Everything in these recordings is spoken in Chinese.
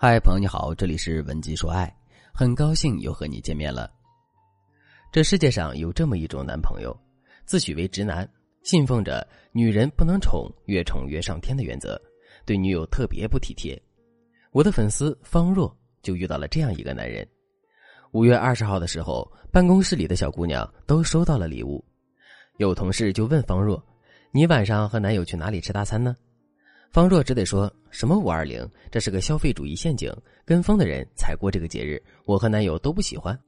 嗨，朋友你好，这里是文姬说爱，很高兴又和你见面了。这世界上有这么一种男朋友，自诩为直男，信奉着女人不能宠，越宠越上天的原则，对女友特别不体贴。我的粉丝方若就遇到了这样一个男人。五月二十号的时候，办公室里的小姑娘都收到了礼物，有同事就问方若：“你晚上和男友去哪里吃大餐呢？”方若只得说什么五二零，这是个消费主义陷阱，跟风的人才过这个节日，我和男友都不喜欢。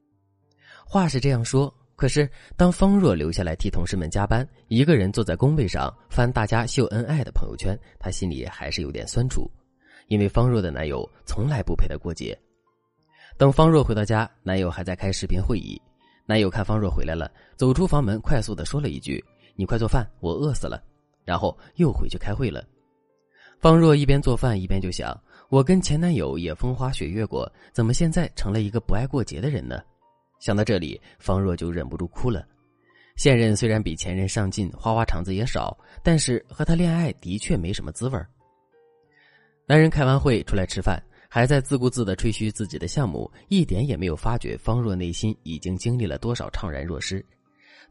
话是这样说，可是当方若留下来替同事们加班，一个人坐在工位上翻大家秀恩爱的朋友圈，她心里还是有点酸楚，因为方若的男友从来不陪她过节。等方若回到家，男友还在开视频会议。男友看方若回来了，走出房门，快速的说了一句：“你快做饭，我饿死了。”然后又回去开会了。方若一边做饭一边就想：我跟前男友也风花雪月过，怎么现在成了一个不爱过节的人呢？想到这里，方若就忍不住哭了。现任虽然比前任上进，花花肠子也少，但是和他恋爱的确没什么滋味男人开完会出来吃饭，还在自顾自的吹嘘自己的项目，一点也没有发觉方若内心已经经历了多少怅然若失。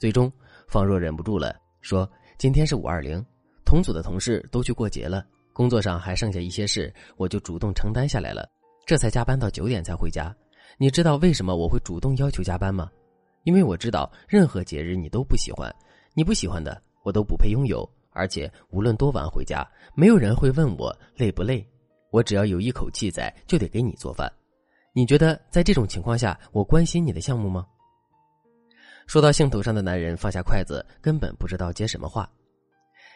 最终，方若忍不住了，说：“今天是五二零，同组的同事都去过节了。”工作上还剩下一些事，我就主动承担下来了，这才加班到九点才回家。你知道为什么我会主动要求加班吗？因为我知道任何节日你都不喜欢，你不喜欢的我都不配拥有。而且无论多晚回家，没有人会问我累不累，我只要有一口气在，就得给你做饭。你觉得在这种情况下，我关心你的项目吗？说到兴头上的男人放下筷子，根本不知道接什么话。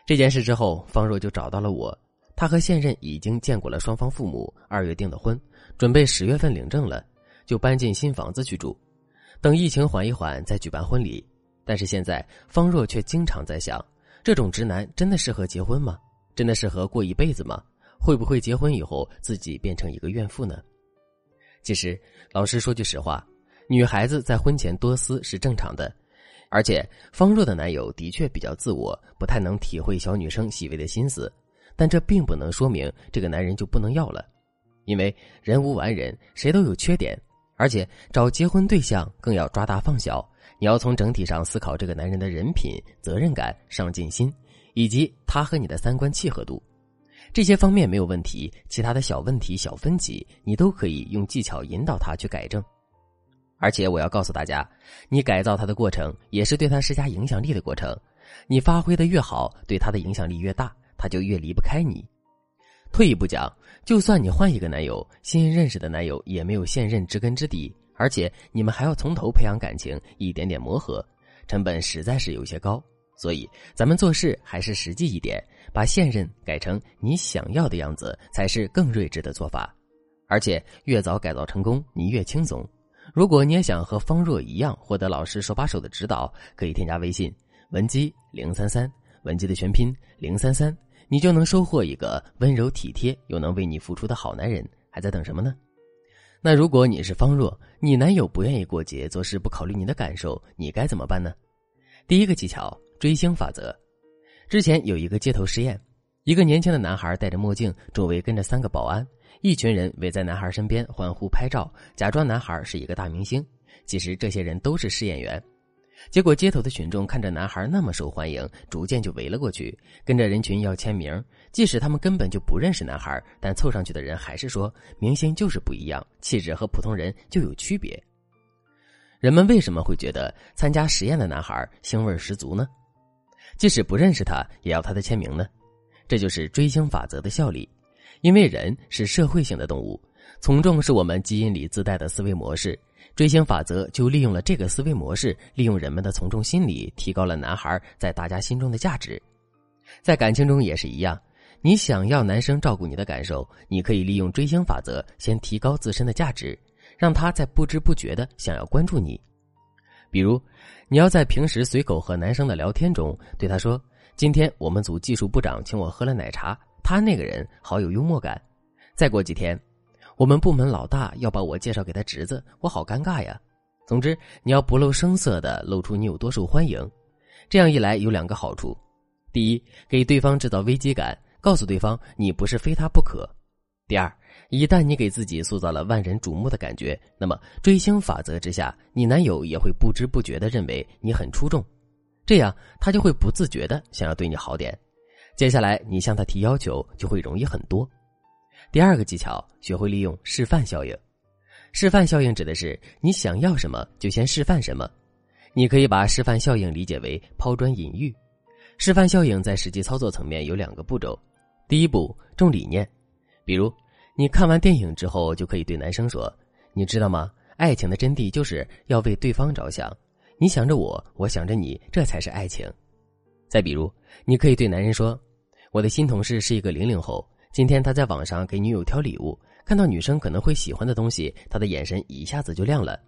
这件事之后，方若就找到了我。他和现任已经见过了双方父母，二月订的婚，准备十月份领证了，就搬进新房子去住，等疫情缓一缓再举办婚礼。但是现在方若却经常在想：这种直男真的适合结婚吗？真的适合过一辈子吗？会不会结婚以后自己变成一个怨妇呢？其实，老师说句实话，女孩子在婚前多思是正常的，而且方若的男友的确比较自我，不太能体会小女生细微的心思。但这并不能说明这个男人就不能要了，因为人无完人，谁都有缺点。而且找结婚对象更要抓大放小，你要从整体上思考这个男人的人品、责任感、上进心，以及他和你的三观契合度。这些方面没有问题，其他的小问题、小分歧，你都可以用技巧引导他去改正。而且我要告诉大家，你改造他的过程，也是对他施加影响力的过程。你发挥的越好，对他的影响力越大。他就越离不开你。退一步讲，就算你换一个男友，新认识的男友也没有现任知根知底，而且你们还要从头培养感情，一点点磨合，成本实在是有些高。所以，咱们做事还是实际一点，把现任改成你想要的样子，才是更睿智的做法。而且，越早改造成功，你越轻松。如果你也想和方若一样获得老师手把手的指导，可以添加微信文姬零三三，文姬的全拼零三三。你就能收获一个温柔体贴又能为你付出的好男人，还在等什么呢？那如果你是方若，你男友不愿意过节，做事不考虑你的感受，你该怎么办呢？第一个技巧：追星法则。之前有一个街头实验，一个年轻的男孩戴着墨镜，周围跟着三个保安，一群人围在男孩身边欢呼拍照，假装男孩是一个大明星。其实这些人都是试验员。结果，街头的群众看着男孩那么受欢迎，逐渐就围了过去，跟着人群要签名。即使他们根本就不认识男孩，但凑上去的人还是说：“明星就是不一样，气质和普通人就有区别。”人们为什么会觉得参加实验的男孩腥味十足呢？即使不认识他，也要他的签名呢？这就是追星法则的效力。因为人是社会性的动物，从众是我们基因里自带的思维模式。追星法则就利用了这个思维模式，利用人们的从众心理，提高了男孩在大家心中的价值。在感情中也是一样，你想要男生照顾你的感受，你可以利用追星法则，先提高自身的价值，让他在不知不觉的想要关注你。比如，你要在平时随口和男生的聊天中对他说：“今天我们组技术部长请我喝了奶茶，他那个人好有幽默感。”再过几天。我们部门老大要把我介绍给他侄子，我好尴尬呀。总之，你要不露声色的露出你有多受欢迎，这样一来有两个好处：第一，给对方制造危机感，告诉对方你不是非他不可；第二，一旦你给自己塑造了万人瞩目的感觉，那么追星法则之下，你男友也会不知不觉的认为你很出众，这样他就会不自觉的想要对你好点。接下来你向他提要求就会容易很多。第二个技巧，学会利用示范效应。示范效应指的是你想要什么就先示范什么。你可以把示范效应理解为抛砖引玉。示范效应在实际操作层面有两个步骤。第一步，重理念。比如，你看完电影之后，就可以对男生说：“你知道吗？爱情的真谛就是要为对方着想。你想着我，我想着你，这才是爱情。”再比如，你可以对男人说：“我的新同事是一个零零后，今天他在网上给女友挑礼物，看到女生可能会喜欢的东西，他的眼神一下子就亮了。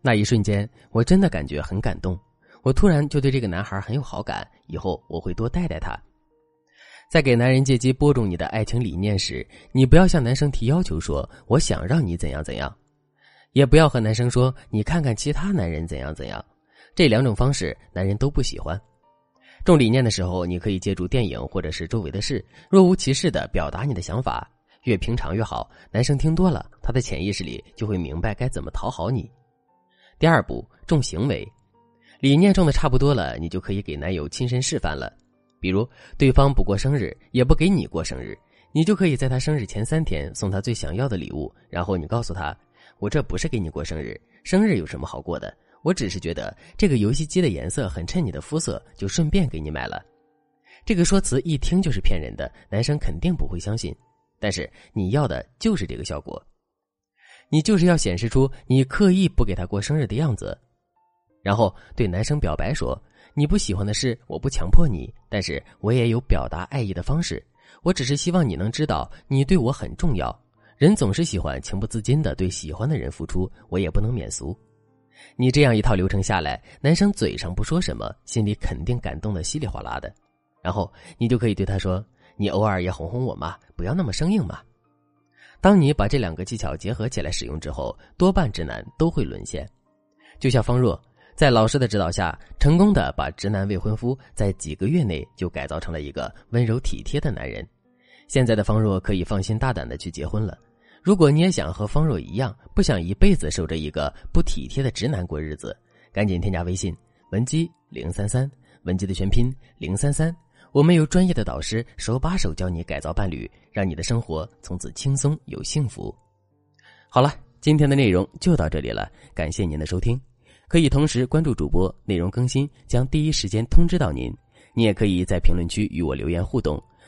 那一瞬间，我真的感觉很感动。我突然就对这个男孩很有好感，以后我会多带带他。”在给男人借机播种你的爱情理念时，你不要向男生提要求，说我想让你怎样怎样，也不要和男生说你看看其他男人怎样怎样，这两种方式男人都不喜欢。重理念的时候，你可以借助电影或者是周围的事，若无其事的表达你的想法，越平常越好。男生听多了，他的潜意识里就会明白该怎么讨好你。第二步，重行为，理念重的差不多了，你就可以给男友亲身示范了。比如，对方不过生日，也不给你过生日，你就可以在他生日前三天送他最想要的礼物。然后你告诉他：“我这不是给你过生日，生日有什么好过的？我只是觉得这个游戏机的颜色很衬你的肤色，就顺便给你买了。”这个说辞一听就是骗人的，男生肯定不会相信。但是你要的就是这个效果，你就是要显示出你刻意不给他过生日的样子，然后对男生表白说。你不喜欢的事，我不强迫你，但是我也有表达爱意的方式。我只是希望你能知道，你对我很重要。人总是喜欢情不自禁的对喜欢的人付出，我也不能免俗。你这样一套流程下来，男生嘴上不说什么，心里肯定感动的稀里哗啦的。然后你就可以对他说：“你偶尔也哄哄我嘛，不要那么生硬嘛。”当你把这两个技巧结合起来使用之后，多半直男都会沦陷。就像方若。在老师的指导下，成功的把直男未婚夫在几个月内就改造成了一个温柔体贴的男人。现在的方若可以放心大胆的去结婚了。如果你也想和方若一样，不想一辈子守着一个不体贴的直男过日子，赶紧添加微信文姬零三三，文姬的全拼零三三。我们有专业的导师手把手教你改造伴侣，让你的生活从此轻松有幸福。好了，今天的内容就到这里了，感谢您的收听。可以同时关注主播，内容更新将第一时间通知到您。你也可以在评论区与我留言互动，